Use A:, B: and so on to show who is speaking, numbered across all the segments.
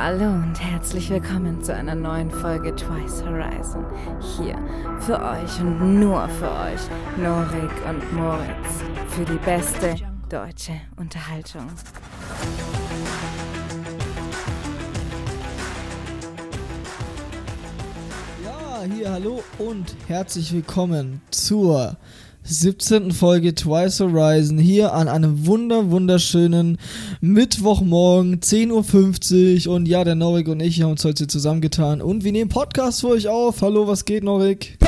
A: Hallo und herzlich willkommen zu einer neuen Folge Twice Horizon. Hier für euch und nur für euch, Norik und Moritz, für die beste deutsche Unterhaltung.
B: Ja, hier, hallo und herzlich willkommen zur 17. Folge Twice Horizon hier an einem wunder wunderschönen Mittwochmorgen 10.50 Uhr und ja, der Norik und ich haben uns heute zusammengetan und wir nehmen Podcast für euch auf. Hallo, was geht, Norik?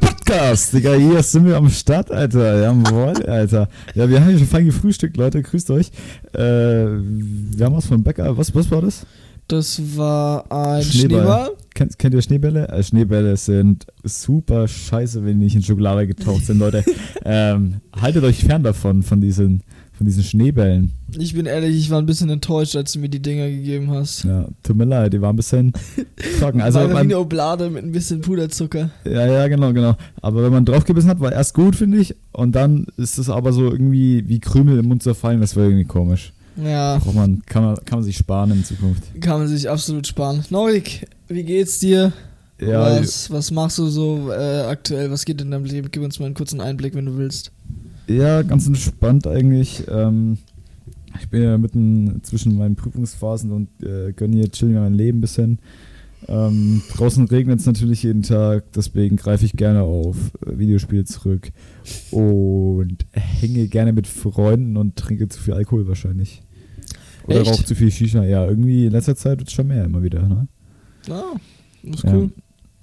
C: Podcast, Digga, hier sind wir am Start, Alter. Jawohl, Alter. Ja, wir haben hier schon fein gefrühstückt, Leute, grüßt euch. Äh, wir haben was vom Bäcker, was, was war das?
B: Das war ein Schneeball.
C: Kennt, kennt ihr Schneebälle? Äh, Schneebälle sind super scheiße, wenn die nicht in Schokolade getaucht sind, Leute. ähm, haltet euch fern davon, von diesen, von diesen Schneebällen.
B: Ich bin ehrlich, ich war ein bisschen enttäuscht, als du mir die Dinger gegeben hast.
C: Ja, tut mir leid, die waren ein bisschen trocken. Also
B: wie
C: man,
B: eine Oblade mit ein bisschen Puderzucker.
C: ja, ja, genau, genau. Aber wenn man draufgebissen hat, war erst gut, finde ich. Und dann ist es aber so irgendwie wie Krümel im Mund zerfallen. Das war irgendwie komisch.
B: Ja,
C: Braucht man, kann, man, kann man sich sparen in Zukunft.
B: kann man sich absolut sparen. Norik, wie geht's dir?
C: Ja,
B: was, was machst du so äh, aktuell? Was geht in deinem Leben? Gib uns mal einen kurzen Einblick, wenn du willst.
C: Ja, ganz entspannt eigentlich. Ähm, ich bin ja mitten zwischen meinen Prüfungsphasen und äh, gönne hier chillen mein Leben ein bisschen. Ähm, draußen regnet es natürlich jeden Tag, deswegen greife ich gerne auf äh, Videospiele zurück und hänge gerne mit Freunden und trinke zu viel Alkohol wahrscheinlich. Oder
B: Echt?
C: rauche zu viel Shisha. Ja, irgendwie in letzter Zeit wird es schon mehr immer wieder. Ne?
B: Ah, ist
C: Ja.
B: cool.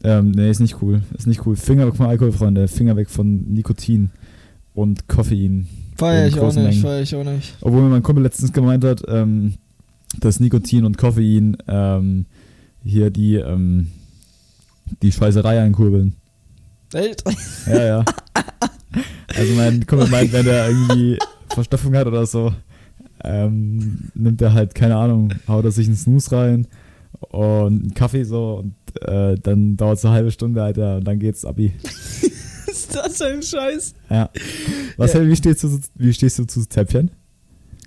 C: Ähm, nee, ist nicht cool. Ist nicht cool. Finger weg von Alkohol, Freunde. Finger weg von Nikotin und Koffein.
B: Feier ich auch nicht,
C: Mengen.
B: feier ich auch nicht.
C: Obwohl mir mein Kumpel letztens gemeint hat, ähm, dass Nikotin und Koffein ähm, hier die, ähm, die Schweißerei ankurbeln.
B: Echt?
C: Ja, ja. Also mein Kumpel meint, wenn der irgendwie Verstopfung hat oder so, ähm, nimmt er halt, keine Ahnung, haut er sich einen Snooze rein und einen Kaffee so und äh, dann dauert es eine halbe Stunde, Alter, und dann geht's abi.
B: ist das ein Scheiß?
C: Ja. Was,
B: Ja.
C: wie, stehst du, zu- wie stehst du zu Zäpfchen?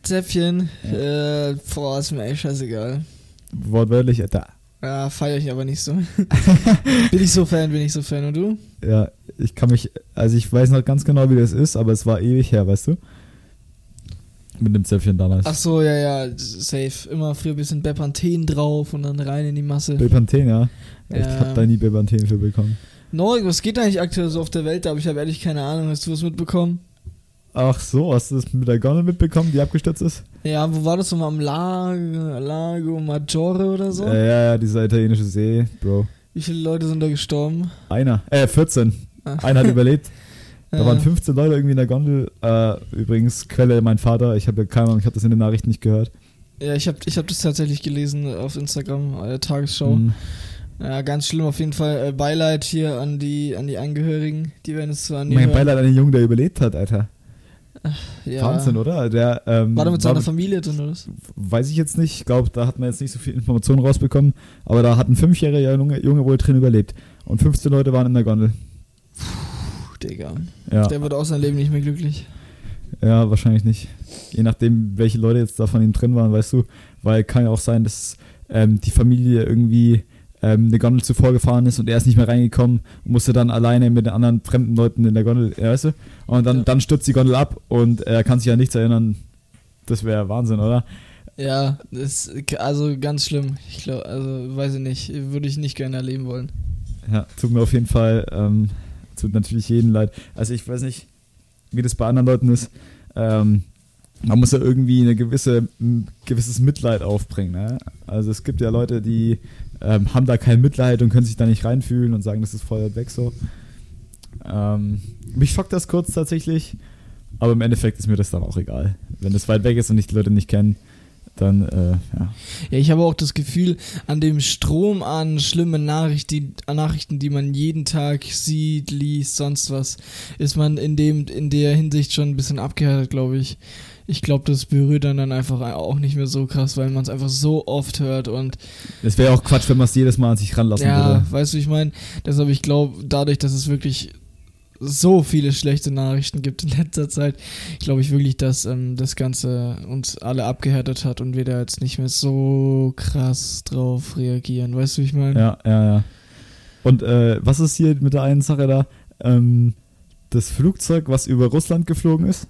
B: Zäpfchen, äh, boah, ist mir echt scheißegal.
C: Wortwörtlich, Alter.
B: Ja, feier ich aber nicht so. bin ich so Fan, bin ich so Fan. Und du?
C: Ja, ich kann mich, also ich weiß noch ganz genau, wie das ist, aber es war ewig her, weißt du? Mit dem Zäpfchen damals.
B: Ach so, ja, ja, safe. Immer früher ein bisschen Bepanthen drauf und dann rein in die Masse.
C: Bepanthen, ja. Ich
B: Ja.
C: hab da nie Bepanthen für bekommen.
B: Norik, was geht eigentlich aktuell so auf der Welt? Aber ich habe ehrlich keine Ahnung. Hast du was mitbekommen?
C: Ach so, hast du das mit der Gondel mitbekommen, die abgestürzt ist?
B: Ja, wo war das nochmal? Am Lago, Lago Maggiore oder so?
C: Äh, ja, ja, dieser italienische See, Bro.
B: Wie viele Leute sind da gestorben?
C: Einer, äh, 14.
B: Ah.
C: Einer hat überlebt. Da
B: Ja.
C: waren 15 Leute irgendwie in der Gondel. Äh, übrigens, Quelle mein Vater. Ich habe ja keine Ahnung, ich habe das in den Nachrichten nicht gehört.
B: Ja, ich habe ich hab das tatsächlich gelesen auf Instagram, äh, Tagesschau.
C: Mhm.
B: Ja, ganz schlimm auf jeden Fall. Äh, Beileid hier an die, an die Angehörigen. Die werden es zwar die
C: Mein
B: hören.
C: Beileid an den Jungen, der überlebt hat, Alter.
B: ja.
C: Wahnsinn, oder? Der, ähm,
B: War der mit seiner
C: war-
B: Familie drin, oder? was?
C: Weiß ich jetzt nicht. Ich glaube, da hat man jetzt nicht so viel Informationen rausbekommen. Aber da hat ein fünfjähriger Junge, Junge wohl drin überlebt. Und 15 Leute waren in der Gondel.
B: Digga.
C: Ja,
B: Der wird auch sein Leben nicht mehr glücklich.
C: ja, wahrscheinlich nicht. Je nachdem, welche Leute jetzt da von ihm drin waren, weißt du. Weil kann ja auch sein, dass ähm, die Familie irgendwie ähm, eine Gondel zuvor gefahren ist und er ist nicht mehr reingekommen und musste dann alleine mit den anderen fremden Leuten in der Gondel, ja, weißt du? Und dann,
B: Ja.
C: dann stürzt die Gondel ab und er kann sich an nichts erinnern. Das wäre Wahnsinn, oder?
B: Ja, das also ganz schlimm. Ich glaube, also weiß ich nicht, würde ich nicht gerne erleben wollen.
C: Ja, tut mir auf jeden Fall, ähm, tut natürlich jeden leid. Also ich weiß nicht, wie das bei anderen Leuten ist. Ähm, man muss ja irgendwie eine gewisse, ein gewisses Mitleid aufbringen. Ne? Also es gibt ja Leute, die ähm, haben da kein Mitleid und können sich da nicht reinfühlen und sagen, das ist voll weg so. Ähm, mich schockt das kurz tatsächlich, aber im Endeffekt ist mir das dann auch egal. Wenn es weit weg ist und ich die Leute nicht kenne, dann, äh, ja.
B: Ja, ich habe auch das Gefühl, an dem Strom an schlimmen Nachricht, die, an Nachrichten, die man jeden Tag sieht, liest, sonst was, ist man in dem, in der Hinsicht schon ein bisschen abgehärtet, glaube ich. Ich glaube, das berührt dann, dann einfach auch nicht mehr so krass, weil man es einfach so oft hört und
C: Es wäre auch Quatsch, wenn man es jedes Mal an sich ranlassen
B: ja,
C: würde.
B: weißt du, ich meine? Deshalb, ich glaube, dadurch, dass es wirklich so viele schlechte Nachrichten gibt in letzter Zeit, glaube ich wirklich, dass ähm, das Ganze uns alle abgehärtet hat und wir da jetzt nicht mehr so krass drauf reagieren. Weißt du, wie ich meine?
C: Ja, ja, ja. Und äh, was ist hier mit der einen Sache da? Ähm, das Flugzeug, was über Russland geflogen ist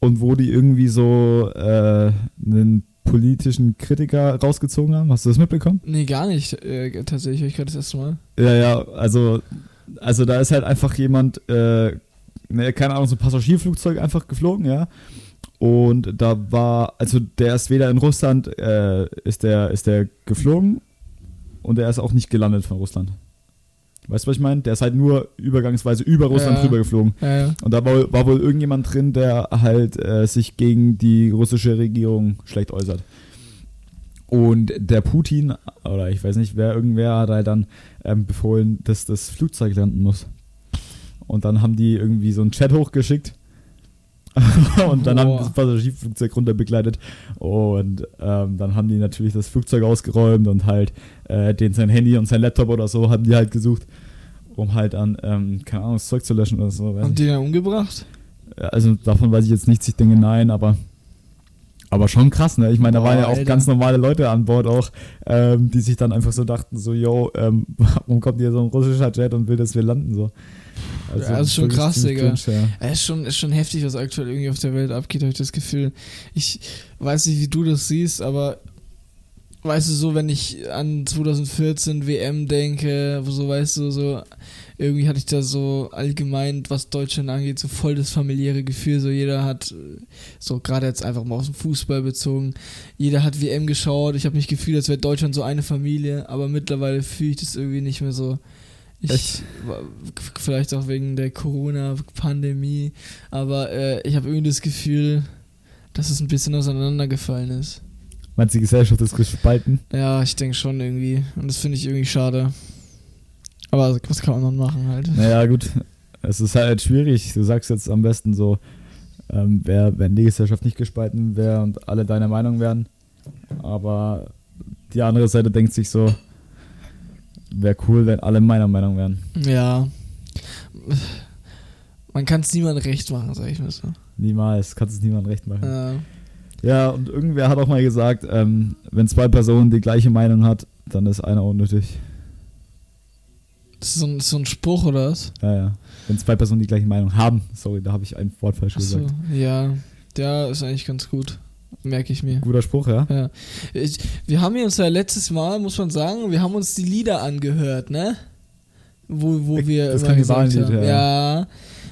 C: und wo die irgendwie so äh, einen politischen Kritiker rausgezogen haben. Hast du das mitbekommen?
B: Nee, gar nicht. Äh, tatsächlich, ich gerade das erste Mal.
C: Ja, ja, also, also da ist halt einfach jemand, äh, ne, keine Ahnung, so ein Passagierflugzeug einfach geflogen, ja. Und da war, also der ist weder in Russland, äh, ist der, ist der geflogen und der ist auch nicht gelandet von Russland. Weißt du, was ich meine? Der ist halt nur übergangsweise über Russland
B: Ja.
C: drüber geflogen.
B: Ja, ja.
C: Und da war, war wohl irgendjemand drin, der halt äh, sich gegen die russische Regierung schlecht äußert. Und der Putin, oder ich weiß nicht, wer, irgendwer hat halt dann ähm, befohlen, dass das Flugzeug landen muss. Und dann haben die irgendwie so einen Chat hochgeschickt. und dann haben
B: Boah.
C: das Passagierflugzeug runterbegleitet. Und ähm, dann haben die natürlich das Flugzeug ausgeräumt und halt äh, den sein Handy und sein Laptop oder so haben die halt gesucht, um halt an, ähm, keine Ahnung, das Zeug zu löschen oder so.
B: Haben die den umgebracht?
C: Ja, Also davon weiß ich jetzt nichts, ich denke nein, aber aber schon krass, ne? Ich meine, da waren ja auch
B: Alter.
C: ganz normale Leute an Bord auch, ähm, die sich dann einfach so dachten, so, yo, ähm, warum kommt hier so ein russischer Jet und will, dass wir landen, so. Also,
B: Ja, das ist schon krass, Digga.
C: cringe, ja.
B: Es ist schon, ist schon heftig, was aktuell irgendwie auf der Welt abgeht, habe ich das Gefühl. Ich weiß nicht, wie du das siehst, aber weißt du, so, wenn ich an 2014 WM denke, wo so, weißt du, so, irgendwie hatte ich da so allgemein, was Deutschland angeht, so voll das familiäre Gefühl. So, jeder hat, äh, so gerade jetzt einfach mal aus dem Fußball bezogen, jeder hat WM geschaut. Ich habe mich gefühlt, als wäre Deutschland so eine Familie, aber mittlerweile fühle ich das irgendwie nicht mehr so. Ich,
C: Echt?
B: vielleicht auch wegen der Corona-Pandemie, aber äh, ich habe irgendwie das Gefühl, dass es ein bisschen auseinandergefallen ist.
C: Meinst du, die Gesellschaft ist gespalten?
B: Ja, ich denke schon irgendwie. Und das finde ich irgendwie schade. Aber was kann man dann machen halt?
C: Naja, gut. Es ist halt schwierig. Du sagst jetzt am besten so, ähm, wer, wenn die Gesellschaft nicht gespalten wäre und alle deiner Meinung wären. Aber die andere Seite denkt sich so, wäre cool, wenn alle meiner Meinung wären.
B: Ja. Man kann es niemandem recht machen, sag ich mal so.
C: Niemals, kannst es niemand recht machen.
B: Ja.
C: Ja, und irgendwer hat auch mal gesagt, ähm, wenn zwei Personen die gleiche Meinung hat, dann ist einer unnötig.
B: Das ist so ein, so ein Spruch oder was?
C: Ja, ja. Wenn zwei Personen die gleiche Meinung haben, sorry, da habe ich ein Wort falsch
B: Achso,
C: gesagt.
B: ja. Der ist eigentlich ganz gut. Merke ich mir.
C: Guter Spruch, ja?
B: Ja. Ich, wir haben uns ja letztes Mal, muss man sagen, wir haben uns die Lieder angehört, ne? Wo, wo wir
C: Das
B: immer gesagt haben.
C: ja.
B: Ja.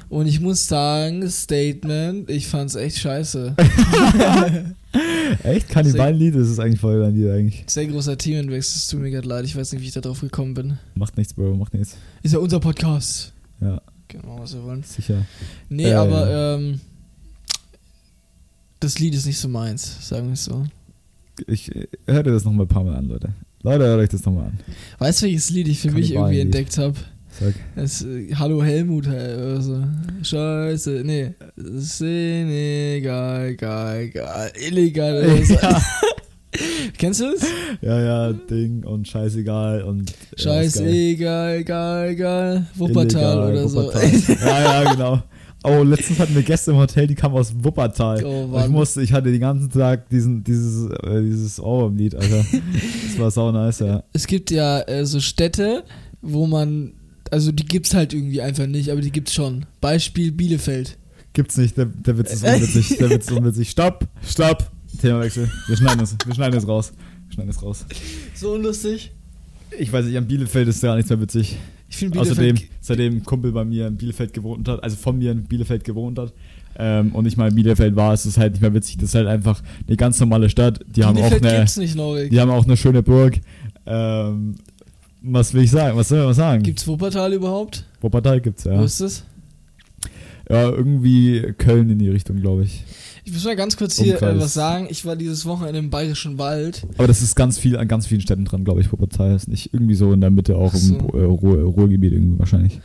B: Und ich muss sagen, Statement, ich fand's echt scheiße.
C: Echt? Kannibalenlied? Das ist eigentlich voll Lied eigentlich.
B: Sehr großer Themenwechsel, es tut mir gerade leid, ich weiß nicht, wie ich da drauf gekommen bin.
C: Macht nichts, Bro, macht nichts.
B: Ist ja unser Podcast.
C: Ja,
B: machen, was wir wollen.
C: sicher.
B: Nee,
C: Äh,
B: aber ähm, das Lied ist nicht so meins, sagen wir es so.
C: Ich äh, höre das nochmal ein paar Mal an, Leute. Leute, hört euch das nochmal an.
B: Weißt du, welches Lied ich für mich irgendwie entdeckt habe?
C: Sag.
B: Es, äh, Hallo Helmut äh, oder so. Scheiße, nee. Senegal, geil, geil, illegal. Oder so.
C: Ja.
B: Kennst du das?
C: ja, ja, Ding und scheißegal und. geil.
B: Scheißegal, geil, geil. Wuppertal
C: Illegal,
B: oder
C: Wuppertal. ja, ja, genau. Oh, letztens hatten wir Gäste im Hotel, die kamen aus Wuppertal.
B: Oh,
C: ich musste, ich hatte den ganzen Tag diesen, dieses, äh, dieses Ohrwurm-Lied, Alter. Das war sau nice, ja.
B: Es gibt ja äh, so Städte, wo man, also die gibt's halt irgendwie einfach nicht, aber die gibt's schon. Beispiel Bielefeld.
C: Gibt's nicht, der, der Witz ist unwitzig, der Witz ist unwitzig. Stopp, stopp. Themawechsel. Wir schneiden es, wir schneiden es raus. Wir schneiden es raus.
B: So unlustig.
C: Ich weiß nicht, an Bielefeld ist gar nichts mehr witzig.
B: Ich finde Bielefeld.
C: Außerdem, seitdem ein Kumpel bei mir in Bielefeld gewohnt hat, also von mir in Bielefeld gewohnt hat, ähm, und ich mal in Bielefeld war, ist es halt nicht mehr witzig. Das ist halt einfach eine ganz normale Stadt. Die haben auch
B: Bielefeld
C: eine,
B: gibt's nicht,
C: die haben auch eine schöne Burg. Ähm, was will ich sagen? Was soll man sagen?
B: Gibt's Wuppertal überhaupt?
C: Wuppertal gibt's,
B: Wo
C: ja.
B: ist das?
C: Ja, irgendwie Köln in die Richtung, glaube ich.
B: Ich muss mal ganz kurz hier äh, was sagen. Ich war dieses Wochenende im Bayerischen Wald.
C: Aber das ist ganz viel an ganz vielen Städten dran, glaube ich. Wuppertal ist nicht irgendwie so in der Mitte auch
B: so.
C: im äh, Ruhr, Ruhrgebiet irgendwie wahrscheinlich.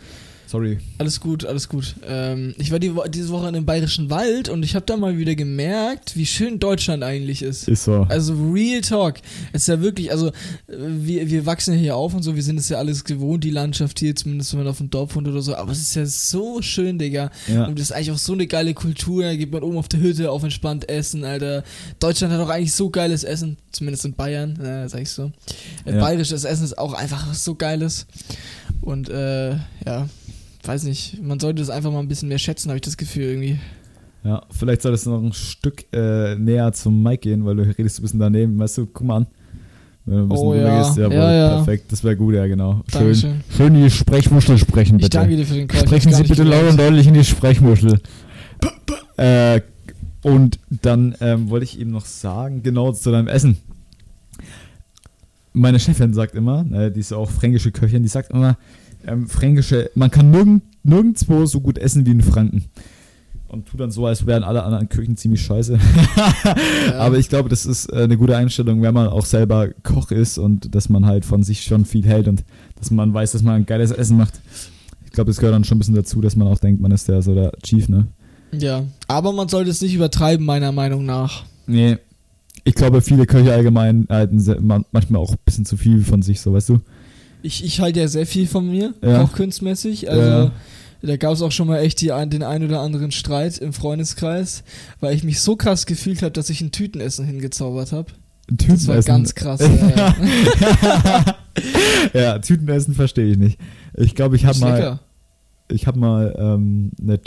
C: Sorry.
B: Alles gut, alles gut. Ähm, ich war die, Wo- diese Woche in dem Bayerischen Wald und ich habe da mal wieder gemerkt, wie schön Deutschland eigentlich ist.
C: Ist so.
B: Also Real Talk. Es ist ja wirklich, also äh, wir, wir wachsen ja hier auf und so, wir sind es ja alles gewohnt, die Landschaft hier, zumindest wenn man auf dem Dorf wohnt oder so, aber es ist ja so schön, Digga.
C: Ja.
B: Und das ist eigentlich auch so eine geile Kultur, da geht man oben auf der Hütte auf entspannt essen, Alter. Deutschland hat auch eigentlich so geiles Essen, zumindest in Bayern, äh, sag ich so. Äh,
C: Ja.
B: Bayerisches Essen ist auch einfach so geiles. Und äh, ja, weiß nicht, man sollte das einfach mal ein bisschen mehr schätzen, habe ich das Gefühl irgendwie.
C: Ja, vielleicht solltest du noch ein Stück äh, näher zum Mike gehen, weil du redest ein bisschen daneben. Weißt du, guck mal an. Wenn du ein bisschen
B: Oh ja.
C: gehst,
B: Ja,
C: jawohl,
B: ja.
C: perfekt. Das wäre gut, ja, genau. Schön,
B: Dankeschön.
C: schön die Sprechmuschel sprechen, bitte.
B: Ich danke dir für den Call.
C: Sprechen Sie bitte laut und deutlich in die Sprechmuschel. äh, und dann ähm, wollte ich eben noch sagen, genau zu deinem Essen. Meine Chefin sagt immer, äh, die ist auch fränkische Köchin, die sagt immer, ähm, fränkische, man kann nirgend, nirgendwo so gut essen wie in Franken. Und tut dann so, als wären alle anderen Küchen ziemlich scheiße. Aber ich glaube, das ist äh, eine gute Einstellung, wenn man auch selber Koch ist und dass man halt von sich schon viel hält und dass man weiß, dass man ein geiles Essen macht. Ich glaube, das gehört dann schon ein bisschen dazu, dass man auch denkt, man ist der so der Chief, ne?
B: Ja, aber man sollte es nicht übertreiben, meiner Meinung nach.
C: Nee. Ich glaube, viele Köche allgemein halten manchmal auch ein bisschen zu viel von sich, so weißt du?
B: Ich, ich halte ja sehr viel von mir,
C: Ja.
B: kochkünstmäßig. Also
C: Ja.
B: da gab es auch schon mal echt die, den ein oder anderen Streit im Freundeskreis, weil ich mich so krass gefühlt habe, dass ich ein Tütenessen hingezaubert habe. Das war
C: Tütenessen.
B: ganz krass. ja, ja.
C: Tütenessen verstehe ich nicht. Ich glaube, ich habe mal, ich habe mal ähm, eine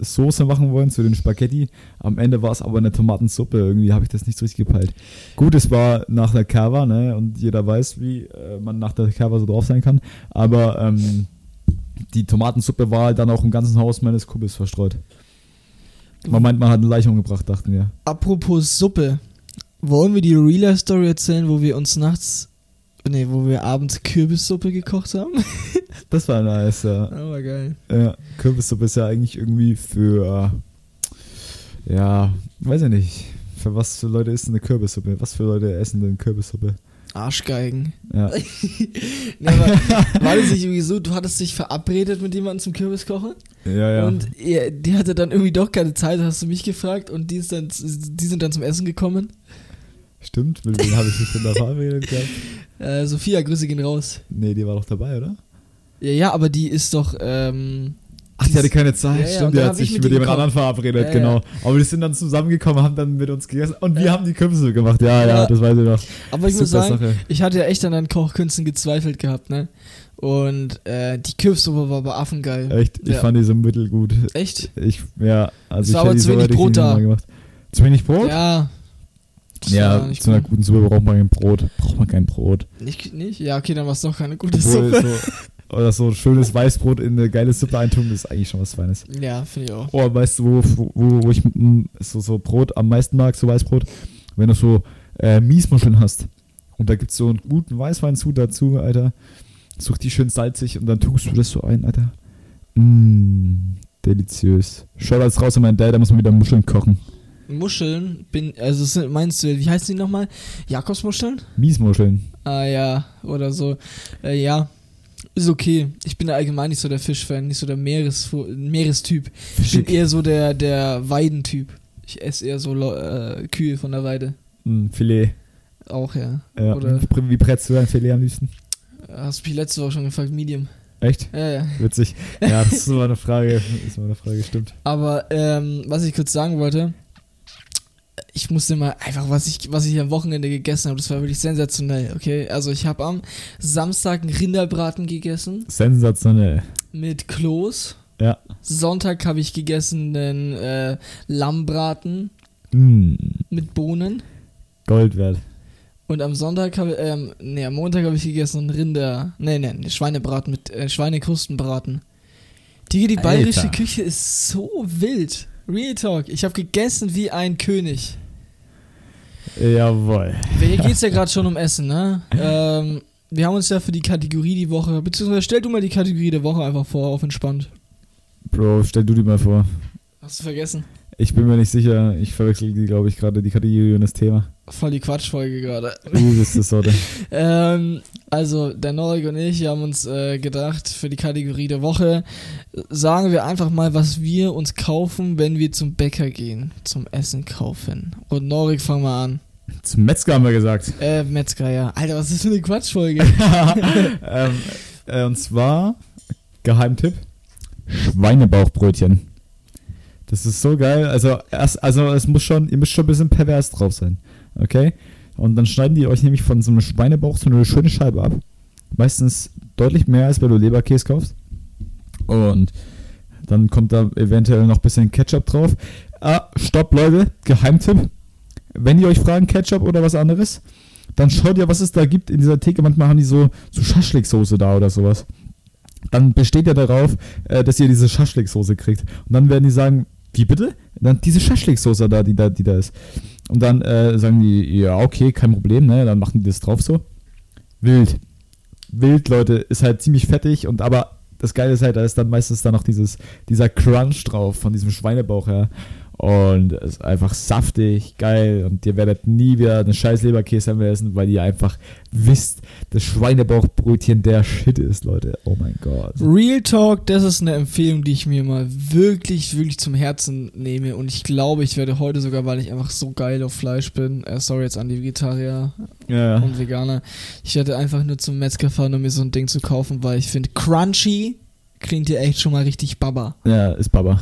C: Tomatensoße machen wollen zu den Spaghetti. Am Ende war es aber eine Tomatensuppe. Irgendwie habe ich das nicht so richtig gepeilt. Gut, es war nach der Kava, ne? Und jeder weiß, wie äh, man nach der Kava so drauf sein kann. Aber ähm, die Tomatensuppe war halt dann auch im ganzen Haus meines Kumpels verstreut. Man meint, man hat eine Leiche umgebracht, dachten wir.
B: Apropos Suppe. Wollen wir die Real Story erzählen, wo wir uns nachts, nee, wo wir abends Kürbissuppe gekocht haben?
C: Das war nice, ja.
B: Aber geil.
C: Ja, Kürbissuppe ist ja eigentlich irgendwie für, ja, weiß ich nicht, für was für Leute ist denn eine Kürbissuppe? Was für Leute essen denn Kürbissuppe?
B: Arschgeigen.
C: Ja,
B: Nee, aber war das nicht irgendwie so, du hattest dich verabredet mit jemandem zum Kürbiskochen?
C: ja, ja.
B: Und die hatte dann irgendwie doch keine Zeit, hast du mich gefragt und die, ist dann, die sind dann zum Essen gekommen.
C: Stimmt, mit wem habe ich mich denn da verabredet gehabt?
B: Äh, Sophia, Grüße gehen raus.
C: Nee, die war doch dabei, oder?
B: Ja, ja, aber die ist doch, ähm,
C: Ach, die hatte keine Zeit,
B: Ja, ja,
C: stimmt, die hat
B: ich
C: sich
B: mit
C: mit jemand anderen verabredet,
B: Ja,
C: genau. Aber die sind dann zusammengekommen, haben dann mit uns gegessen und wir haben die Kürbissuppe gemacht. Ja, ja, das weiß ich noch.
B: aber ich muss
C: Super
B: sagen,
C: Sache.
B: ich hatte ja echt an deinen Kochkünsten gezweifelt gehabt, ne? Und äh, die Kürbissuppe war aber affengeil.
C: Echt, ich
B: Ja.
C: fand die so mittelgut.
B: Echt?
C: Ich, ja, also
B: Es
C: ich
B: war
C: hätte
B: aber zu wenig
C: ich
B: Brot da.
C: Zu wenig Brot?
B: Ja. Das
C: Ja, zu einer
B: gut.
C: guten Suppe braucht man kein Brot. Braucht man kein Brot.
B: Nicht, nicht? Ja, okay, dann war es doch keine gute
C: Obwohl
B: Suppe.
C: so, oder so schönes Weißbrot in eine geile Suppe eintun, das ist eigentlich schon was Feines.
B: Ja, finde ich auch.
C: Oh, weißt du, wo, wo, wo ich mm, so, so Brot am meisten mag, so Weißbrot? Wenn du so äh, Miesmuscheln hast und da gibt es so einen guten Weißwein zu dazu, Alter. Such die schön salzig und dann tust du das so ein, Alter. Mmm, deliziös. Schau das raus an meinen Dad, da muss man wieder Muscheln kochen.
B: Muscheln, bin, also sind- meinst du, wie heißen die nochmal? Jakobsmuscheln?
C: Miesmuscheln.
B: Ah ja, oder so. Äh, ja, ist okay. Ich bin da allgemein nicht so der Fischfan, nicht so der Meeres Meerestyp. Ich bin eher so der, der Weidentyp. Ich esse eher so äh, Kühe von der Weide.
C: Mm, Filet.
B: Auch, ja.
C: Ja.
B: Oder-
C: Wie, brätst du dein Filet am liebsten?
B: Hast mich letzte Woche schon gefragt, Medium.
C: Echt?
B: Ja, ja.
C: Witzig. Ja, das ist mal eine Frage. Das ist mal eine Frage, stimmt.
B: Aber ähm, was ich kurz sagen wollte, ich musste mal einfach, was ich, was ich am Wochenende gegessen habe, das war wirklich sensationell, okay? Also ich habe am Samstag einen Rinderbraten gegessen
C: Sensationell.
B: mit Kloß.
C: Ja.
B: Sonntag habe ich gegessen einen äh, Lammbraten
C: Mm,
B: mit Bohnen.
C: Gold wert.
B: Und am Sonntag habe ähm, nee, am Montag habe ich gegessen einen Rinder, nee, nee, Schweinebraten mit äh, Schweinekrustenbraten. Die, die bayerische. Küche ist so wild. Real Talk. Ich habe gegessen wie ein König.
C: Jawohl.
B: Hier geht's ja gerade schon um Essen, ne? Ähm, wir haben uns ja für die Kategorie die Woche, beziehungsweise stell du mal die Kategorie der Woche einfach vor, auf entspannt.
C: Bro, stell du dir mal vor.
B: Hast du vergessen?
C: Ich bin mir nicht sicher. Ich verwechsel die, glaube ich, gerade die Kategorie und das Thema.
B: Voll die Quatschfolge gerade.
C: Du bist das Sorte.
B: Ähm, also, der Norik und ich haben uns äh, gedacht, für die Kategorie der Woche sagen wir einfach mal, was wir uns kaufen, wenn wir zum Bäcker gehen, zum Essen kaufen. Und Norik, fang mal an.
C: Zum Metzger haben wir gesagt.
B: Äh, Metzger, ja. Alter, was ist das für eine Quatschfolge?
C: ähm, äh, und zwar, Geheimtipp, Schweinebauchbrötchen. Das ist so geil. Also, erst, also es muss schon, ihr müsst schon ein bisschen pervers drauf sein. Okay? Und dann schneiden die euch nämlich von so einem Schweinebauch so eine schöne Scheibe ab. Meistens deutlich mehr, als wenn du Leberkäse kaufst. Und dann kommt da eventuell noch ein bisschen Ketchup drauf. Ah, stopp, Leute. Geheimtipp. Wenn die euch fragen, Ketchup oder was anderes, dann schaut ihr, was es da gibt in dieser Theke. Manchmal haben die so, so Schaschliksoße da oder sowas. Dann besteht ja darauf, äh, dass ihr diese Schaschliksoße kriegt. Und dann werden die sagen, wie bitte? Dann diese Schaschliksoße da, die da, die da ist. Und dann äh, sagen die, ja, okay, kein Problem, ne? Dann machen die das drauf so. Wild. Wild, Leute, ist halt ziemlich fettig und aber das Geile ist halt, da ist dann meistens dann noch dieses, dieser Crunch drauf von diesem Schweinebauch her. Und es ist einfach saftig, geil. Und ihr werdet nie wieder eine scheiß Leberkäse mehr essen, weil ihr einfach wisst, dass Schweinebauchbrötchen der Shit ist, Leute. Oh mein Gott.
B: Real Talk, das ist eine Empfehlung, die ich mir mal wirklich, wirklich zum Herzen nehme. Und ich glaube, ich werde heute sogar, weil ich einfach so geil auf Fleisch bin, äh, sorry jetzt an die Vegetarier
C: Ja,
B: und Veganer, ich werde einfach nur zum Metzger fahren, um mir so ein Ding zu kaufen, weil ich finde, crunchy klingt ja echt schon mal richtig baba.
C: ja ist Baba.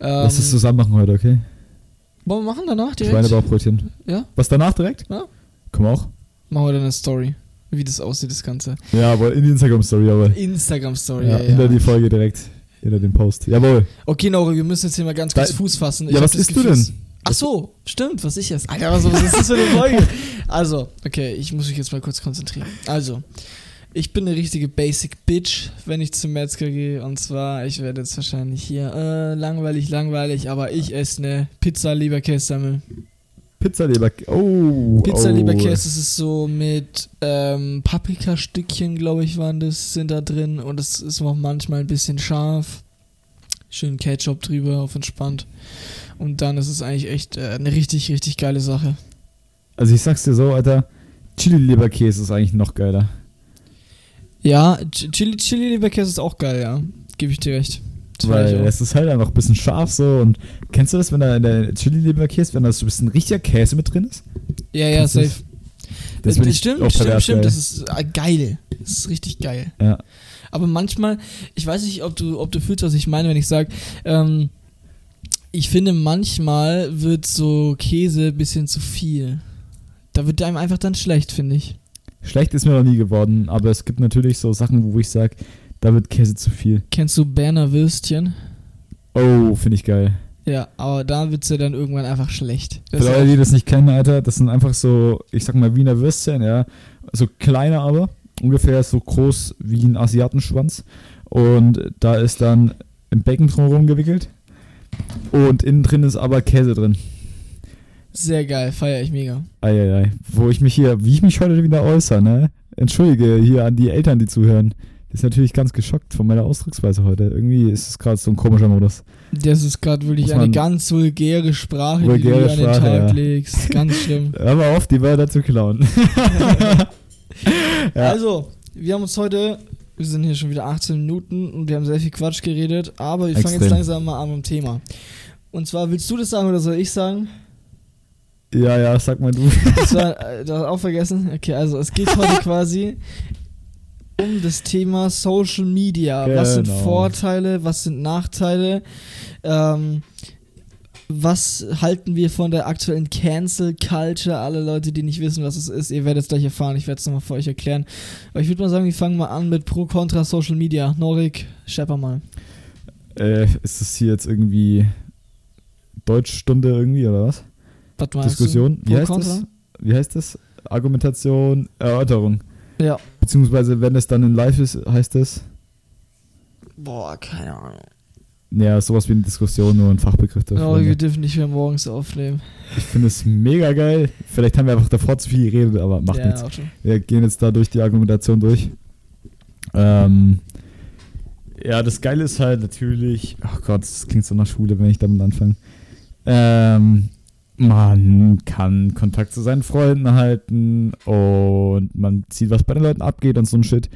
B: Ähm,
C: Lass es zusammen machen heute, okay?
B: Wollen wir machen danach direkt?
C: Schweinebauchbrötchen.
B: Ja?
C: Was danach direkt?
B: Ja.
C: Komm auch.
B: Machen wir dann eine Story, wie das aussieht, das Ganze.
C: Ja, aber in die Instagram-Story, aber.
B: Instagram-Story,
C: Ja,
B: ja,
C: hinter
B: ja.
C: die Folge direkt. Hinter dem Post. Jawohl.
B: Okay, Nora, wir müssen jetzt hier mal ganz kurz
C: Da-
B: Fuß fassen.
C: Ja,
B: hab
C: was isst du
B: Gefühl,
C: denn?
B: Ach so, stimmt, was ich esse. Alter, was, was ist das für eine Folge? Also, okay, ich muss mich jetzt mal kurz konzentrieren. Also, ich bin eine richtige Basic Bitch, wenn ich zum Metzger gehe. Und zwar, ich werde jetzt wahrscheinlich hier äh, langweilig, langweilig, aber ich esse eine Pizza Leberkäse-Sammel.
C: Pizzaleber. Oh.
B: Pizza
C: oh.
B: Leberkäse, das ist so mit ähm, Paprikastückchen, glaube ich, waren das, sind da drin. Und es ist auch manchmal ein bisschen scharf. Schön Ketchup drüber, auf entspannt. Und dann ist es eigentlich echt äh, eine richtig, richtig geile Sache.
C: Also ich sag's dir so, Alter. Chili-Leberkäse ist eigentlich noch geiler.
B: Ja, Ch- Chili, Chili Leberkäse ist auch geil, ja. Gebe ich dir recht. Das
C: Weil es ist halt einfach ein bisschen scharf so und kennst du das, wenn da in der Chili-Leberkäse, wenn da so ein bisschen richtiger Käse mit drin ist?
B: Ja, ja, safe.
C: Das
B: Äh,
C: bin ich
B: stimmt, stimmt, stimmt. Das ist äh, geil. Das ist richtig geil.
C: Ja.
B: Aber manchmal, ich weiß nicht, ob du, ob du fühlst, was ich meine, wenn ich sage, ähm, ich finde, manchmal wird so Käse ein bisschen zu viel. Da wird einem einfach dann schlecht, finde ich.
C: Schlecht ist mir noch nie geworden, aber es gibt natürlich so Sachen, wo ich sag, da wird Käse zu viel.
B: Kennst du Berner Würstchen?
C: Oh, finde ich geil.
B: Ja, aber da wird's ja dann irgendwann einfach schlecht. Das
C: Für Leute, die das nicht kennen, Alter, das sind einfach so, ich sag mal, Wiener Würstchen, ja. So kleiner aber, ungefähr so groß wie ein Asiatenschwanz. Und da ist dann ein Becken drumherum gewickelt. Und innen drin ist aber Käse drin.
B: Sehr geil, feiere ich mega.
C: Eieiei. Wo ich mich hier, wie ich mich heute wieder äußere, ne? Entschuldige hier an die Eltern, die zuhören. Ist natürlich ganz geschockt von meiner Ausdrucksweise heute. Irgendwie ist es gerade so ein komischer Modus.
B: Das ist gerade wirklich eine ganz vulgäre Sprache, die
C: Vulgäre
B: du hier an den
C: Sprache,
B: Tag
C: ja.
B: legst. Ganz schlimm.
C: Hör mal auf, die Wörter zu klauen. Ja.
B: Also, wir haben uns heute, wir sind hier schon wieder 18 Minuten und wir haben sehr viel Quatsch geredet, aber wir fangen jetzt langsam mal an mit dem Thema. Und zwar, willst du das sagen oder soll ich sagen?
C: Ja, ja, sag mal du.
B: Das war äh, das auch vergessen. Okay, also es geht heute quasi um das Thema Social Media. Was sind
C: Genau.
B: Vorteile, was sind Nachteile? Ähm, was halten wir von der aktuellen Cancel Culture? Alle Leute, die nicht wissen, was es ist, ihr werdet es gleich erfahren. Ich werde es nochmal für euch erklären. Aber ich würde mal sagen, wir fangen mal an mit Pro Contra Social Media. Norik, schepper mal.
C: Äh, ist das hier jetzt irgendwie Deutschstunde irgendwie oder was? Diskussion? Wie heißt das? Wie heißt das? Argumentation, Erörterung.
B: Ja.
C: Beziehungsweise, wenn es dann in Live ist, heißt es.
B: Boah, keine Ahnung.
C: Ja, sowas wie eine Diskussion, nur ein Fachbegriff dafür.
B: Norik, wir dürfen nicht mehr morgens aufnehmen.
C: Ich finde es mega geil. Vielleicht haben wir einfach davor zu viel geredet, aber macht
B: ja,
C: nichts.
B: auch schon.
C: Wir gehen jetzt da durch die Argumentation durch. Ähm, ja, das Geile ist halt natürlich, ach Gott, das klingt so nach Schule, wenn ich damit anfange. Ähm, man kann Kontakt zu seinen Freunden halten und man sieht, was bei den Leuten abgeht und so ein Shit.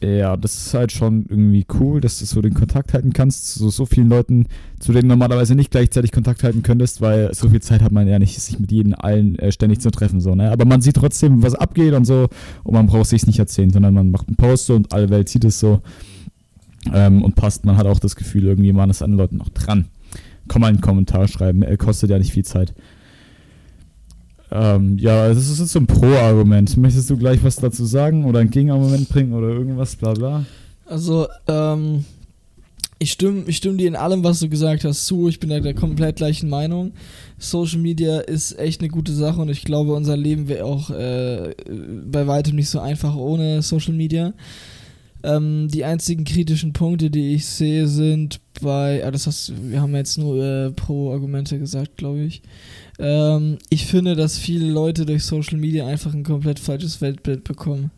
C: Ja, das ist halt schon irgendwie cool, dass du so den Kontakt halten kannst zu so vielen Leuten, zu denen du normalerweise nicht gleichzeitig Kontakt halten könntest, weil so viel Zeit hat man ja nicht, sich mit jedem allen äh, ständig zu treffen. So, ne? Aber man sieht trotzdem, was abgeht und so und man braucht sich nicht erzählen, sondern man macht einen Post und alle Welt sieht es so ähm, und passt. Man hat auch das Gefühl, irgendwie man ist an den Leuten noch dran. Komm mal einen Kommentar schreiben, äh, kostet ja nicht viel Zeit. Ähm, ja, das ist jetzt so ein Pro-Argument. Möchtest du gleich was dazu sagen oder ein Gegenargument bringen oder irgendwas, bla bla?
B: Also, ähm, ich stimme, ich stimme dir in allem, was du gesagt hast, zu. Ich bin da der komplett gleichen Meinung. Social Media ist echt eine gute Sache und ich glaube, unser Leben wäre auch äh, bei weitem nicht so einfach ohne Social Media. Ähm, die einzigen kritischen Punkte, die ich sehe, sind bei, ah, das heißt, wir haben jetzt nur äh, Pro-Argumente gesagt, glaube ich. Ähm, ich finde, dass viele Leute durch Social Media einfach ein komplett falsches Weltbild bekommen.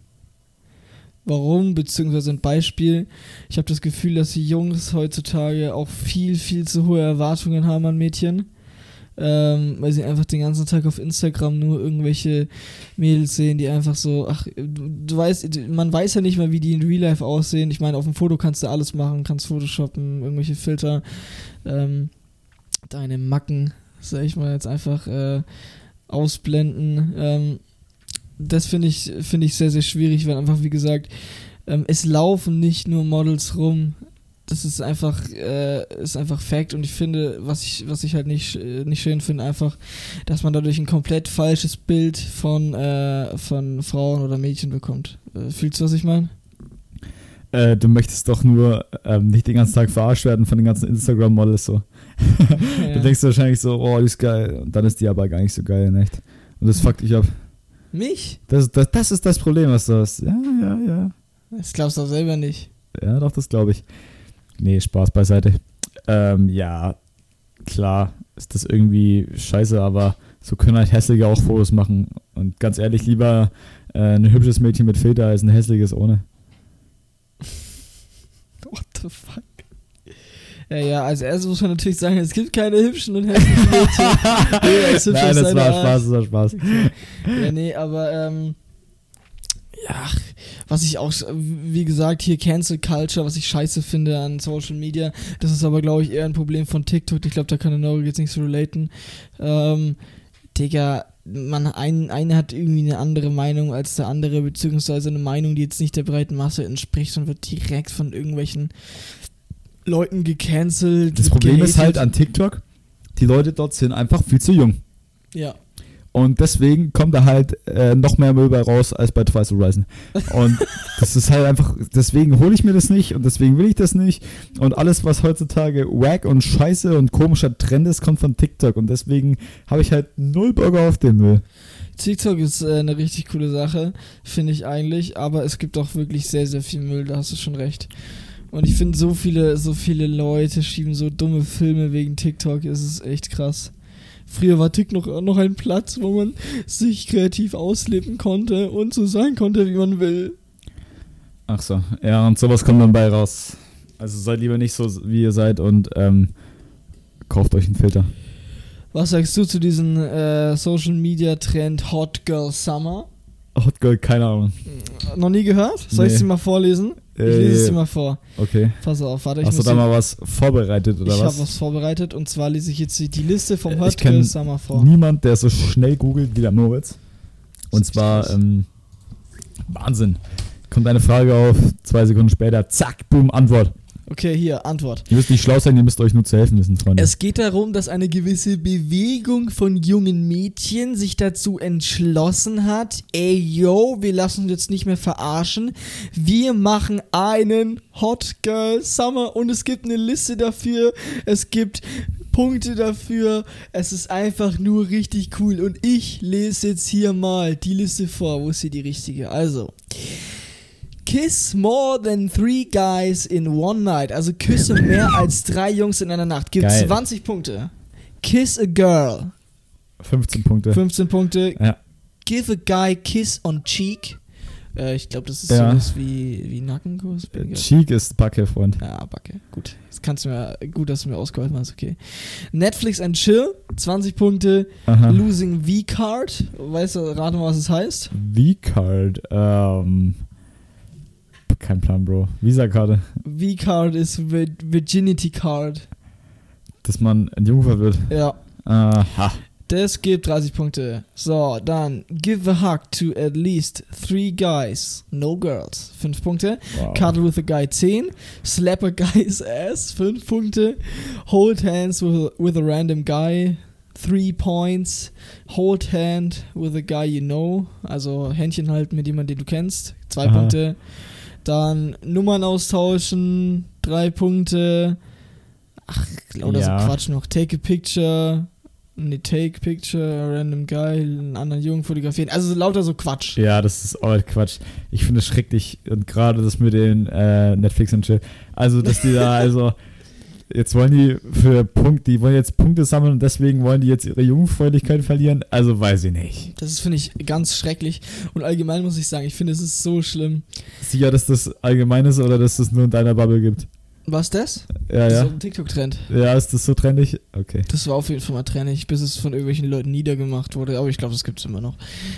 B: Warum? Beziehungsweise ein Beispiel. Ich habe das Gefühl, dass die Jungs heutzutage auch viel, viel zu hohe Erwartungen haben an Mädchen. Ähm, weil sie einfach den ganzen Tag auf Instagram nur irgendwelche Mädels sehen, die einfach so, ach, du, du weißt, man weiß ja nicht mal, wie die in Real Life aussehen. Ich meine, auf dem Foto kannst du alles machen, kannst Photoshoppen, irgendwelche Filter, ähm, deine Macken, sag ich mal, jetzt einfach äh, ausblenden. Ähm, das finde ich, finde ich sehr, sehr schwierig, weil einfach, wie gesagt, ähm, es laufen nicht nur Models rum. Das ist einfach, äh, ist einfach Fact und ich finde, was ich, was ich halt nicht, äh, nicht schön finde, einfach, dass man dadurch ein komplett falsches Bild von, äh, von Frauen oder Mädchen bekommt. Äh, fühlst du, was ich meine?
C: Äh, du möchtest doch nur ähm, nicht den ganzen Tag verarscht werden von den ganzen Instagram-Models so.
B: Ja.
C: Du denkst wahrscheinlich so, oh, die ist geil. Und dann ist die aber gar nicht so geil, in echt. Und das fuckt dich ab.
B: Mich?
C: Das, das, das ist das Problem, was du hast. Ja, ja, ja.
B: Das glaubst du auch selber nicht.
C: Ja, doch, das glaube ich. Nee, Spaß beiseite. Ähm, ja, klar ist das irgendwie scheiße, aber so können halt Hässliche auch Fotos machen. Und ganz ehrlich, lieber äh, ein hübsches Mädchen mit Filter als ein hässliches ohne.
B: What the fuck? Ja, ja, als erstes muss man natürlich sagen, es gibt keine hübschen und hässlichen Mädchen.
C: Nein, das war. Spaß, das war Spaß.
B: Ja, nee, aber ähm, ja, was ich auch, wie gesagt, hier Cancel Culture, was ich scheiße finde an Social Media, das ist aber, glaube ich, eher ein Problem von TikTok. Ich glaube, da kann der Nori jetzt nicht so relaten. Ähm, Digga, man, ein, eine hat irgendwie eine andere Meinung als der andere, beziehungsweise eine Meinung, die jetzt nicht der breiten Masse entspricht und wird direkt von irgendwelchen Leuten gecancelt.
C: Das Problem ist halt
B: gehatet.
C: an TikTok, die Leute dort sind einfach viel zu jung.
B: Ja.
C: Und deswegen kommt da halt äh, noch mehr Müll bei raus als bei Twice Horizon. Und das ist halt einfach, deswegen hole ich mir das nicht und deswegen will ich das nicht. Und alles, was heutzutage wack und scheiße und komischer Trend ist, kommt von TikTok. Und deswegen habe ich halt null Bock auf den Müll.
B: TikTok ist äh, eine richtig coole Sache, finde ich eigentlich, aber es gibt auch wirklich sehr, sehr viel Müll, da hast du schon recht. Und ich finde, so viele, so viele Leute schieben so dumme Filme wegen TikTok, es ist echt krass. Früher war TikTok noch, noch ein Platz, wo man sich kreativ ausleben konnte und so sein konnte, wie man will.
C: Ach so, ja, und sowas kommt dann bei raus. Also seid lieber nicht so, wie ihr seid und ähm, kauft euch einen Filter.
B: Was sagst du zu diesem äh, Social Media Trend Hot Girl Summer?
C: Hot Girl, keine Ahnung.
B: Noch nie gehört? Soll ich
C: Nee.
B: sie mal vorlesen? Ich
C: Äh,
B: lese es dir mal vor.
C: Okay.
B: Pass auf, warte, ich
C: Hast du da mal was vorbereitet oder
B: ich habe
C: was?
B: was vorbereitet und zwar lese ich jetzt die Liste vom
C: Äh, ich
B: Girl Summer vor.
C: Niemand, der so schnell googelt wie der Moritz. Und zwar, ähm, Wahnsinn. Kommt eine Frage auf, zwei Sekunden später, zack, boom, Antwort.
B: Okay, hier, Antwort.
C: Ihr müsst nicht schlau sein, ihr müsst euch nur zu helfen wissen, Freunde.
B: Es geht darum, dass eine gewisse Bewegung von jungen Mädchen sich dazu entschlossen hat, ey yo, wir lassen uns jetzt nicht mehr verarschen, wir machen einen Hot Girl Summer und es gibt eine Liste dafür, es gibt Punkte dafür, es ist einfach nur richtig cool und ich lese jetzt hier mal die Liste vor, wo ist hier die richtige? Also, Kiss more than three guys in one night. Also küsse mehr als drei Jungs in einer Nacht. Gibt
C: Geil.
B: 20 Punkte. Kiss a girl.
C: 15 Punkte.
B: 15 Punkte.
C: Ja.
B: Give a guy kiss on cheek. Äh, ich glaube, das ist
C: Ja.
B: sowas wie, wie
C: Äh,
B: ich-
C: Cheek ist Backe, Freund.
B: Ja, Backe. Gut. Jetzt kannst du mir, gut, dass du mir ausgeholfen hast, okay. Netflix and Chill, 20 Punkte.
C: Aha.
B: Losing V-Card. Weißt du, rate mal, was es heißt?
C: V-Card. Ähm, kein Plan, Bro. Visa-Karte.
B: V-Card ist Vir- Virginity Card.
C: Dass man ein Jungfer wird.
B: Ja.
C: Aha.
B: Das gibt 30 Punkte. So, dann give a hug to at least three guys, no girls. 5 Punkte.
C: Wow.
B: Cuddle with a guy 10. Slap a guy's ass 5 Punkte. Hold hands with, with a random guy 3 points. Hold hand with a guy you know. Also Händchen halten mit jemandem, den du kennst. 2
C: Aha.
B: Punkte. Dann Nummern austauschen 3 Punkte. Ach, oder
C: Ja.
B: so Quatsch noch. Take a picture. Nee, take picture, random guy, einen anderen Jungen fotografieren. Also lauter so Quatsch.
C: Ja, das ist auch Quatsch. Ich finde es schrecklich und gerade das mit den äh, Netflix und Chill. Also, dass die da, also, jetzt wollen die für Punkt, die wollen jetzt Punkte sammeln und deswegen wollen die jetzt ihre Jungfräulichkeit verlieren. Also, weiß ich nicht.
B: Das ist, finde ich, ganz schrecklich. Und allgemein muss ich sagen, ich finde, es ist so schlimm.
C: Sicher, dass das allgemein ist oder dass das nur in deiner Bubble gibt.
B: Was das?
C: Ja,
B: Das ist
C: ja.
B: auch ein TikTok-Trend.
C: Ja, ist das so trendig? Okay.
B: Das war auf jeden Fall mal trendig, bis es von irgendwelchen Leuten niedergemacht wurde. Aber ich glaube, das gibt es immer noch.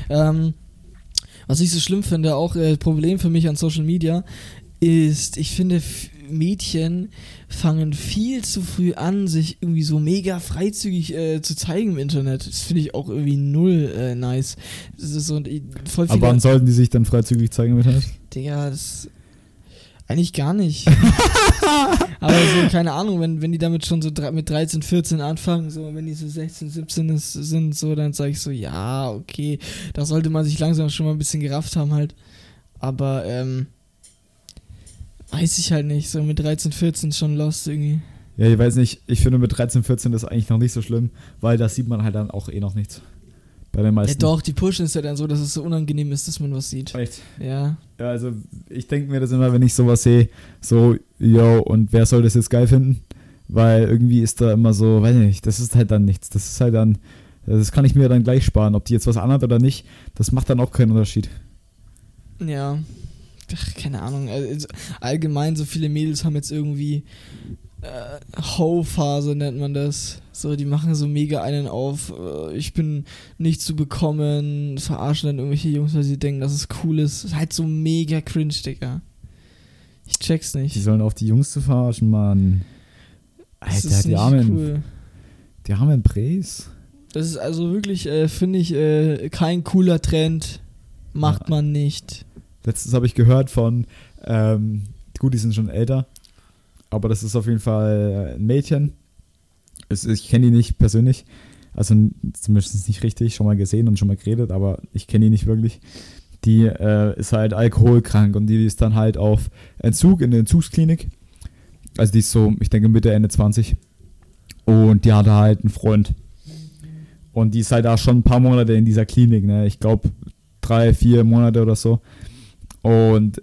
B: Ähm, was ich so schlimm finde, auch äh, Problem für mich an Social Media, ist, ich finde, Mädchen fangen viel zu früh an, sich irgendwie so mega freizügig äh, zu zeigen im Internet. Das finde ich auch irgendwie null äh, nice. Das ist so, voll
C: Aber wann sollten die sich dann freizügig zeigen im Internet?
B: Digga, das. Eigentlich gar nicht. Aber so, keine Ahnung, wenn, wenn die damit schon so mit 13, 14 anfangen, so, wenn die so 16, 17 ist, sind, so, dann sage ich so, ja, okay, da sollte man sich langsam schon mal ein bisschen gerafft haben halt. Aber, ähm, weiß ich halt nicht, so mit 13, 14 schon lost irgendwie.
C: Ja, ich weiß nicht. Ich finde, mit 13, 14 ist eigentlich noch nicht so schlimm, weil da sieht man halt dann auch eh noch nichts. Bei den
B: Ja,
C: meisten.
B: doch, die pushen ist ja dann so, dass es so unangenehm ist, dass man was sieht.
C: Echt?
B: Ja.
C: Ja, also ich denke mir das immer, wenn ich sowas sehe, so, yo, und wer soll das jetzt geil finden? Weil irgendwie ist da immer so, weiß ich nicht, das ist halt dann nichts. Das ist halt dann, das kann ich mir dann gleich sparen. Ob die jetzt was anhat oder nicht, das macht dann auch keinen Unterschied.
B: Ja. Ach, keine Ahnung. Also, allgemein, so viele Mädels haben jetzt irgendwie äh, Ho-Phase nennt man das. So, die machen so mega einen auf, äh, ich bin nicht zu bekommen, verarschen dann irgendwelche Jungs, weil sie denken, dass es cool ist. Ist halt so mega cringe, Digga. Ich check's
C: Die
B: nicht.
C: sollen auf die Jungs zu verarschen, Mann.
B: Das
C: Alter,
B: ist
C: die armen,
B: cool.
C: die armen Präs.
B: Das ist also wirklich, äh, finde ich, äh, kein cooler Trend. Macht
C: Ja.
B: man nicht.
C: Letztens habe ich gehört von, ähm, gut, die sind schon älter, aber das ist auf jeden Fall ein Mädchen. Es, ich kenne die nicht persönlich, also zumindest nicht richtig, schon mal gesehen und schon mal geredet, aber ich kenne die nicht wirklich. Die äh, ist halt alkoholkrank und die ist dann halt auf Entzug in der Entzugsklinik. Also die ist so, ich denke Mitte, Ende 20. Und die hatte halt einen Freund. Und die ist halt auch schon ein paar Monate in dieser Klinik, ne? Ich glaube drei, vier Monate oder so. Und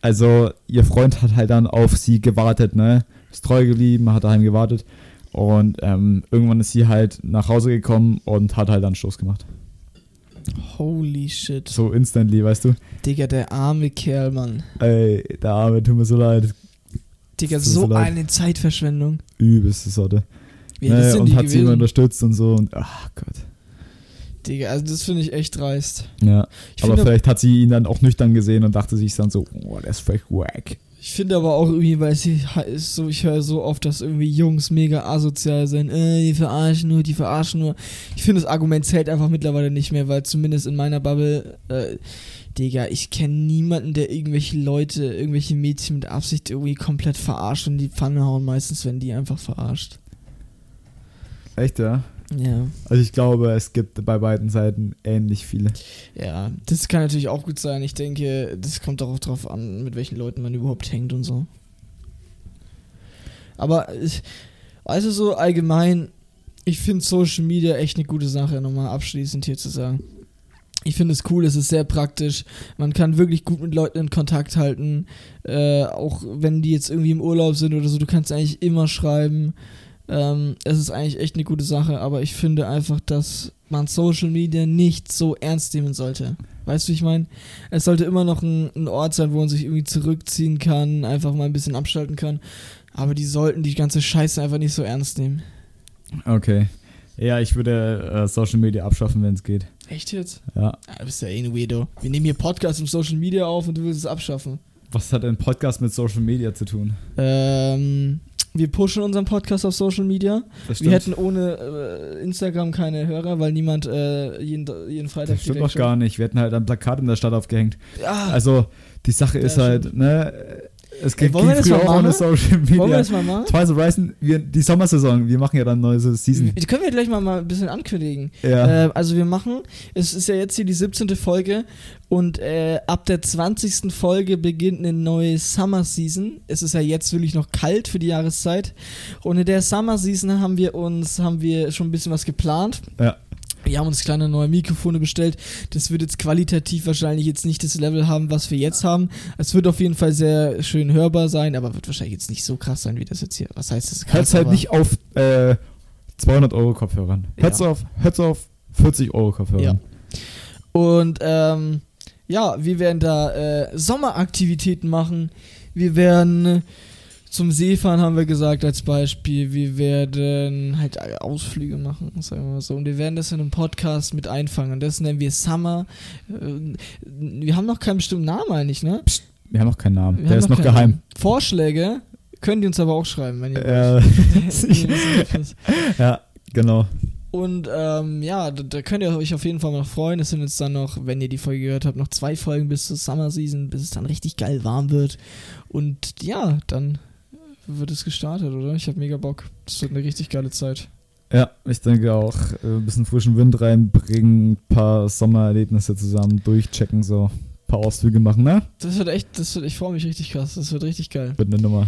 C: also ihr Freund hat halt dann auf sie gewartet, ne? Ist treu geblieben, hat daheim gewartet. Und ähm, irgendwann ist sie halt nach Hause gekommen und hat halt dann Stoß gemacht.
B: Holy shit.
C: So instantly, weißt du?
B: Digga, der arme Kerl, Mann.
C: Ey, der Arme, tut mir so leid.
B: Digga, so
C: so leid.
B: eine Zeitverschwendung.
C: Übelste Sorte.
B: Wie alt
C: Ne, und hat sie immer
B: gewesen?
C: unterstützt und so und ach Gott.
B: Digga, also das finde ich echt dreist.
C: Ja,
B: Ich
C: aber vielleicht hat sie ihn dann auch nüchtern gesehen und dachte sich dann so, oh, der ist vielleicht wack.
B: ich finde aber auch irgendwie, weil sie ist so, ich höre so oft, dass irgendwie Jungs mega asozial sind. Äh, die verarschen nur, die verarschen nur. Ich finde das Argument zählt einfach mittlerweile nicht mehr, weil zumindest in meiner Bubble, äh, Digga, ich kenne niemanden, der irgendwelche Leute, irgendwelche Mädchen mit Absicht irgendwie komplett verarscht und die Pfanne hauen. Meistens werden die einfach verarscht.
C: Echt, ja?
B: Ja.
C: Also ich glaube, es gibt bei beiden Seiten ähnlich viele.
B: Ja, das kann natürlich auch gut sein. Ich denke, das kommt auch drauf an, mit welchen Leuten man überhaupt hängt und so. Aber ich- also so allgemein, ich finde Social Media echt eine gute Sache, nochmal abschließend hier zu sagen. Ich finde es cool, es ist sehr praktisch. Man kann wirklich gut mit Leuten in Kontakt halten. Äh, auch wenn die jetzt irgendwie im Urlaub sind oder so, du kannst eigentlich immer schreiben. Ähm, es ist eigentlich echt eine gute Sache, aber ich finde einfach, dass man Social Media nicht so ernst nehmen sollte. Weißt du, wie ich meine? Es sollte immer noch ein, ein Ort sein, wo man sich irgendwie zurückziehen kann, einfach mal ein bisschen abschalten kann. Aber die sollten die ganze Scheiße einfach nicht so ernst nehmen.
C: Okay. Ja, ich würde äh, Social Media abschaffen, wenn es geht.
B: Echt jetzt?
C: Ja.
B: Ja, du bist ja eh ein Weirdo. Wir nehmen hier Podcast im Social Media auf und du willst es abschaffen.
C: Was hat ein Podcast mit Social Media zu tun?
B: Ähm, wir pushen unseren Podcast auf Social Media. Wir hätten ohne äh, Instagram keine Hörer, weil niemand äh, jeden, jeden Freitag
C: das stimmt doch gar nicht. Wir hätten halt ein Plakat in der Stadt aufgehängt.
B: Ja,
C: Also, die Sache ist
B: Ja,
C: halt, ne, es ging
B: das
C: früher auch ohne
B: machen?
C: Social
B: wollen wir
C: Media.
B: das mal machen?
C: Twice Horizon, wir, die Sommersaison, wir machen ja dann neue Season.
B: Die können wir gleich mal, mal ein bisschen ankündigen.
C: Ja.
B: Äh, also wir machen, es ist ja jetzt hier die 17. Folge und äh, ab der 20. Folge beginnt eine neue Summer Season. Es ist ja jetzt wirklich noch kalt für die Jahreszeit und in der Summer Season haben wir uns, haben wir schon ein bisschen was geplant.
C: ja.
B: Wir haben uns kleine neue Mikrofone bestellt. Das wird jetzt qualitativ wahrscheinlich jetzt nicht das Level haben, was wir jetzt haben. Es wird auf jeden Fall sehr schön hörbar sein, aber wird wahrscheinlich jetzt nicht so krass sein, wie das jetzt hier. Was heißt das?
C: Hört's halt nicht auf äh, 200 Euro Kopfhörern. Hört's
B: Ja.
C: auf, hört's auf 40 Euro Kopfhörern.
B: Ja. Und ähm, ja, wir werden da äh, Sommeraktivitäten machen. Wir werden äh, zum See fahren, haben wir gesagt, als Beispiel. Wir werden halt Ausflüge machen, sagen wir mal so. Und wir werden das in einem Podcast mit einfangen. Und das nennen wir Summer. Äh, wir haben noch keinen bestimmten Namen eigentlich, ne?
C: Wir haben noch keinen Namen.
B: Wir
C: Der ist noch
B: keinen
C: geheim.
B: Namen. Vorschläge könnt ihr uns aber auch schreiben, wenn ihr
C: Äh,
B: wollt.
C: ja, genau.
B: Und ähm, ja, da, da könnt ihr euch auf jeden Fall noch freuen. Es sind jetzt dann noch, wenn ihr die Folge gehört habt, noch zwei Folgen bis zur Summer Season, bis es dann richtig geil warm wird. Und ja, dann wird es gestartet, oder? Ich habe mega Bock. Das wird eine richtig geile Zeit.
C: Ja, ich denke auch. äh, Ein bisschen frischen Wind reinbringen, ein paar Sommererlebnisse zusammen durchchecken, so. Ein paar Ausflüge machen, ne?
B: Das wird echt, das wird, ich freue mich richtig krass. Das wird richtig geil.
C: Wird eine Nummer.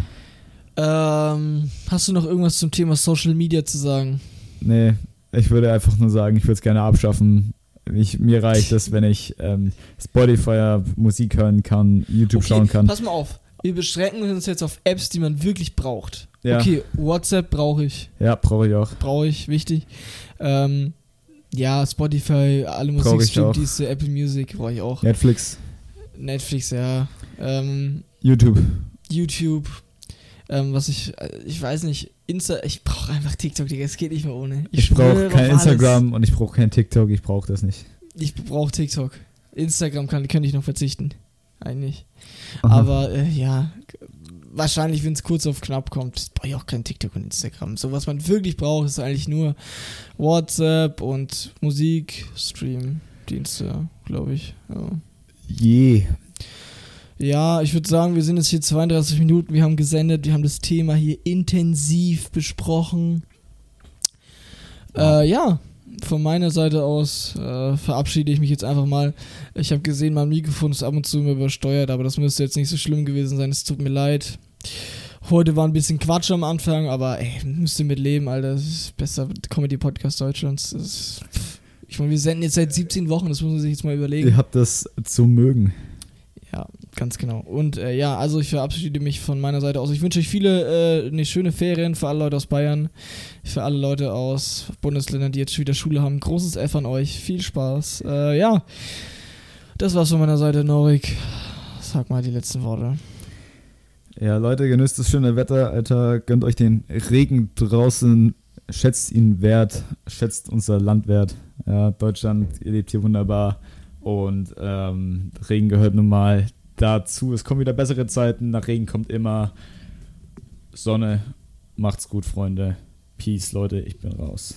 B: Ähm, hast du noch irgendwas zum Thema Social Media zu sagen?
C: Nee, ich würde einfach nur sagen, ich würde es gerne abschaffen. Ich, mir reicht es, wenn ich ähm, Spotify Musik hören kann, YouTube
B: Okay,
C: schauen kann.
B: Pass mal auf. Wir beschränken uns jetzt auf Apps, die man wirklich braucht.
C: Ja.
B: Okay, WhatsApp brauche ich.
C: Ja, brauche ich auch.
B: brauche ich, wichtig. Ähm, ja, Spotify, alle
C: ich.
B: Musikstreamdienste, Apple Music brauche ich auch.
C: Netflix,
B: Netflix, ja. Ähm,
C: YouTube.
B: YouTube. Ähm, was ich, äh, ich weiß nicht, Insta, ich brauche einfach TikTok, Digga, es geht nicht mehr ohne.
C: Ich,
B: schwöre
C: brauche kein
B: alles.
C: Instagram und ich brauche kein TikTok, ich brauche das nicht.
B: Ich brauche TikTok. Instagram kann, könnte ich noch verzichten. Eigentlich. Aber äh, ja, wahrscheinlich, wenn es kurz auf knapp kommt, brauche ich auch kein TikTok und Instagram. So, was man wirklich braucht, ist eigentlich nur WhatsApp und Musik, Stream-Dienste, glaube ich. Ja.
C: Je.
B: Ja, ich würde sagen, wir sind jetzt hier 32 Minuten, wir haben gesendet, wir haben das Thema hier intensiv besprochen. Äh, ja, von meiner Seite aus äh, verabschiede ich mich jetzt einfach mal. Ich habe gesehen, mein Mikrofon ist ab und zu übersteuert, aber das müsste jetzt nicht so schlimm gewesen sein, es tut mir leid. Heute war ein bisschen Quatsch am Anfang, aber ey, müsst ihr mit leben, Alter. Das ist bester Comedy-Podcast Deutschlands. Ist, ich meine, wir senden jetzt seit 17 Wochen, das muss man sich jetzt mal überlegen.
C: Ihr habt das zu mögen.
B: Ja, ganz genau. Und äh, ja, also ich verabschiede mich von meiner Seite aus. Ich wünsche euch viele, äh, ne, schöne Ferien für alle Leute aus Bayern, für alle Leute aus Bundesländern, die jetzt schon wieder Schule haben. Großes F an euch. Viel Spaß. Äh, ja, das war's von meiner Seite, Norik. Sag mal die letzten Worte.
C: Ja, Leute, genießt das schöne Wetter, Alter. Gönnt euch den Regen draußen. Schätzt ihn wert. Schätzt unser Land wert. Ja, Deutschland, ihr lebt hier wunderbar. Und ähm, Regen gehört nun mal dazu. Es kommen wieder bessere Zeiten. Nach Regen kommt immer Sonne. Macht's gut, Freunde. Peace, Leute. Ich bin raus.